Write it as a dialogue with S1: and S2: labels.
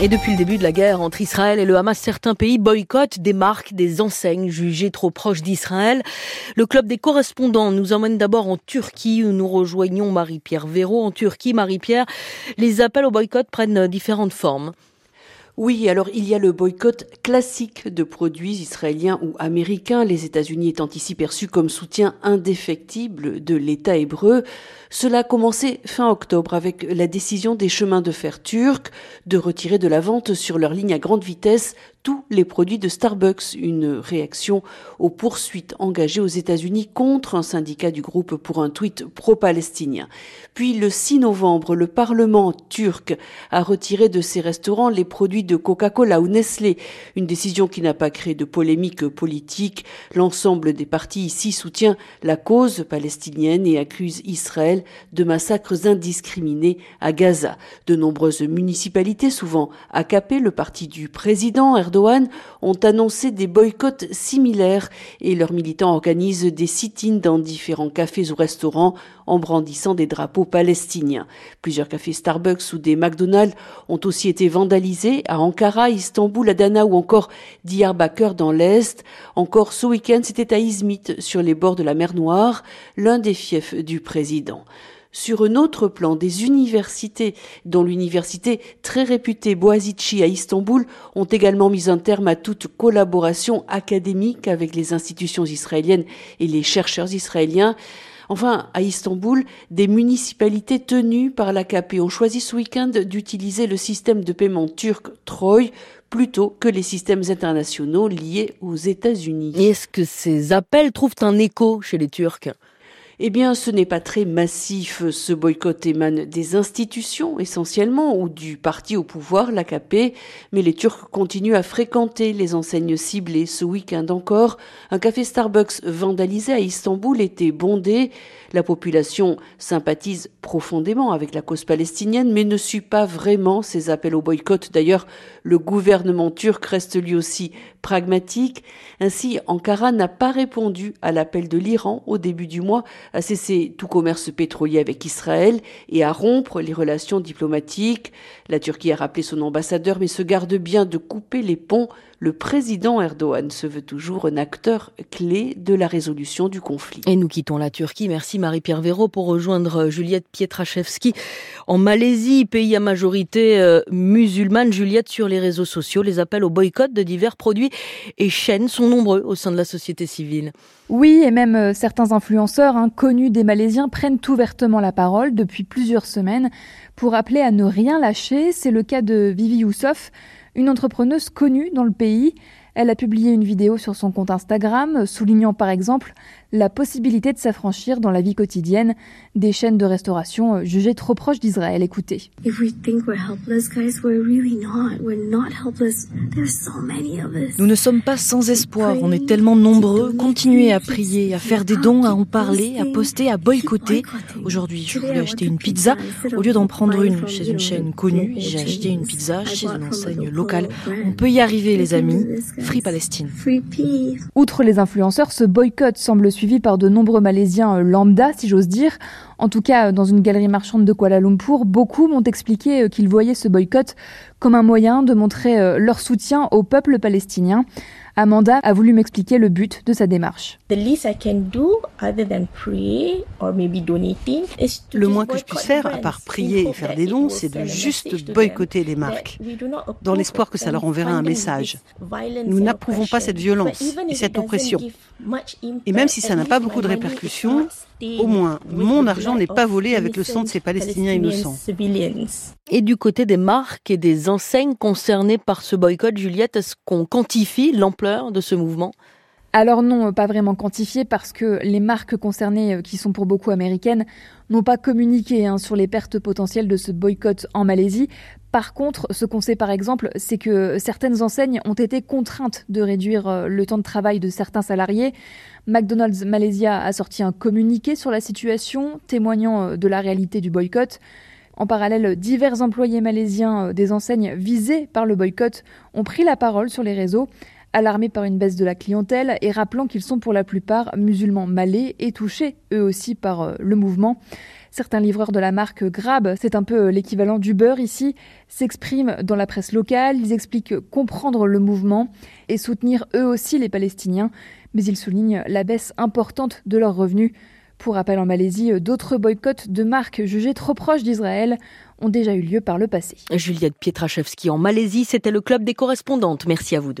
S1: Et depuis le début de la guerre entre Israël et le Hamas, certains pays boycottent des marques, des enseignes jugées trop proches d'Israël. Le club des correspondants nous emmène d'abord en Turquie où nous rejoignons Marie-Pierre Véraud. En Turquie, Marie-Pierre, les appels au boycott prennent différentes formes.
S2: Oui, alors il y a le boycott classique de produits israéliens ou américains, les États-Unis étant ici perçus comme soutien indéfectible de l'État hébreu. Cela a commencé fin octobre avec la décision des chemins de fer turcs de retirer de la vente sur leur ligne à grande vitesse tous les produits de Starbucks, une réaction aux poursuites engagées aux États-Unis contre un syndicat du groupe pour un tweet pro-palestinien. Puis le 6 novembre, le Parlement turc a retiré de ses restaurants les produits de Coca-Cola ou Nestlé, une décision qui n'a pas créé de polémique politique. L'ensemble des partis ici soutient la cause palestinienne et accuse Israël de massacres indiscriminés à Gaza. De nombreuses municipalités, souvent AKP, le parti du président Erdogan, ont annoncé des boycotts similaires et leurs militants organisent des sit-ins dans différents cafés ou restaurants en brandissant des drapeaux palestiniens. Plusieurs cafés Starbucks ou des McDonald's ont aussi été vandalisés à Ankara, Istanbul, Adana ou encore Diyarbakir dans l'Est. Encore ce week-end, c'était à Izmit, sur les bords de la mer Noire, l'un des fiefs du président sur un autre plan, des universités, dont l'université très réputée Boazici à Istanbul, ont également mis un terme à toute collaboration académique avec les institutions israéliennes et les chercheurs israéliens. Enfin, à Istanbul, des municipalités tenues par l'AKP ont choisi ce week-end d'utiliser le système de paiement turc Troy plutôt que les systèmes internationaux liés aux États-Unis.
S1: Est-ce que ces appels trouvent un écho chez les Turcs?
S2: Eh bien, ce n'est pas très massif. Ce boycott émane des institutions essentiellement ou du parti au pouvoir, l'AKP, mais les Turcs continuent à fréquenter les enseignes ciblées. Ce week-end encore, un café Starbucks vandalisé à Istanbul était bondé. La population sympathise profondément avec la cause palestinienne, mais ne suit pas vraiment ces appels au boycott. D'ailleurs, le gouvernement turc reste lui aussi pragmatique. Ainsi, Ankara n'a pas répondu à l'appel de l'Iran au début du mois à cesser tout commerce pétrolier avec Israël et à rompre les relations diplomatiques. La Turquie a rappelé son ambassadeur mais se garde bien de couper les ponts. Le président Erdogan se veut toujours un acteur clé de la résolution du conflit.
S1: Et nous quittons la Turquie. Merci Marie-Pierre Véraud pour rejoindre Juliette Pietraszewski en Malaisie, pays à majorité euh, musulmane. Juliette, sur les réseaux sociaux, les appels au boycott de divers produits et chaînes sont nombreux au sein de la société civile.
S3: Oui, et même euh, certains influenceurs hein, connus des Malaisiens prennent ouvertement la parole depuis plusieurs semaines pour appeler à ne rien lâcher. C'est le cas de Vivi Youssof, une entrepreneuse connue dans le pays. Elle a publié une vidéo sur son compte Instagram soulignant par exemple la possibilité de s'affranchir dans la vie quotidienne des chaînes de restauration euh, jugées trop proches d'Israël. Écoutez.
S4: Nous ne sommes pas sans espoir, on est tellement nombreux. Continuez à prier, à faire des dons, à en parler, à poster, à boycotter? Aujourd'hui, je voulais acheter une pizza. Au lieu d'en prendre une chez une chaîne connue, j'ai acheté une pizza chez une enseigne locale. On peut y arriver, les amis. Free Palestine.
S3: Outre les influenceurs, ce boycott semble suivi par de nombreux Malaisiens euh, lambda, si j'ose dire. En tout cas, dans une galerie marchande de Kuala Lumpur, beaucoup m'ont expliqué euh, qu'ils voyaient ce boycott comme un moyen de montrer euh, leur soutien au peuple palestinien. Amanda a voulu m'expliquer le but de sa démarche.
S5: Le moins que je puisse faire, à part prier et faire des dons, c'est de juste boycotter les marques, dans l'espoir que ça leur enverra un message. Nous n'approuvons pas cette violence et cette oppression. Et même si ça n'a pas beaucoup de répercussions, au moins, mon argent n'est pas volé avec le sang de ces Palestiniens innocents.
S1: Et du côté des marques et des enseignes concernées par ce boycott, Juliette, est-ce qu'on quantifie l'ampleur de ce mouvement?
S3: Alors non, pas vraiment quantifié parce que les marques concernées, euh, qui sont pour beaucoup américaines, n'ont pas communiqué hein, sur les pertes potentielles de ce boycott en Malaisie. Par contre, ce qu'on sait par exemple, c'est que certaines enseignes ont été contraintes de réduire euh, le temps de travail de certains salariés. McDonald's Malaysia a sorti un communiqué sur la situation, témoignant euh, de la réalité du boycott. En parallèle, divers employés malaisiens des enseignes visées par le boycott ont pris la parole sur les réseaux alarmés par une baisse de la clientèle et rappelant qu'ils sont pour la plupart musulmans malais et touchés eux aussi par euh, le mouvement. Certains livreurs de la marque Grab, c'est un peu l'équivalent d'Uber ici, s'expriment dans la presse locale, ils expliquent comprendre le mouvement et soutenir eux aussi les Palestiniens, mais ils soulignent la baisse importante de leurs revenus. Pour rappel, en Malaisie, d'autres boycotts de marques jugées trop proches d'Israël ont déjà eu lieu par le passé.
S1: Juliette Pietraszewski en Malaisie, c'était le club des correspondantes. Merci à vous deux.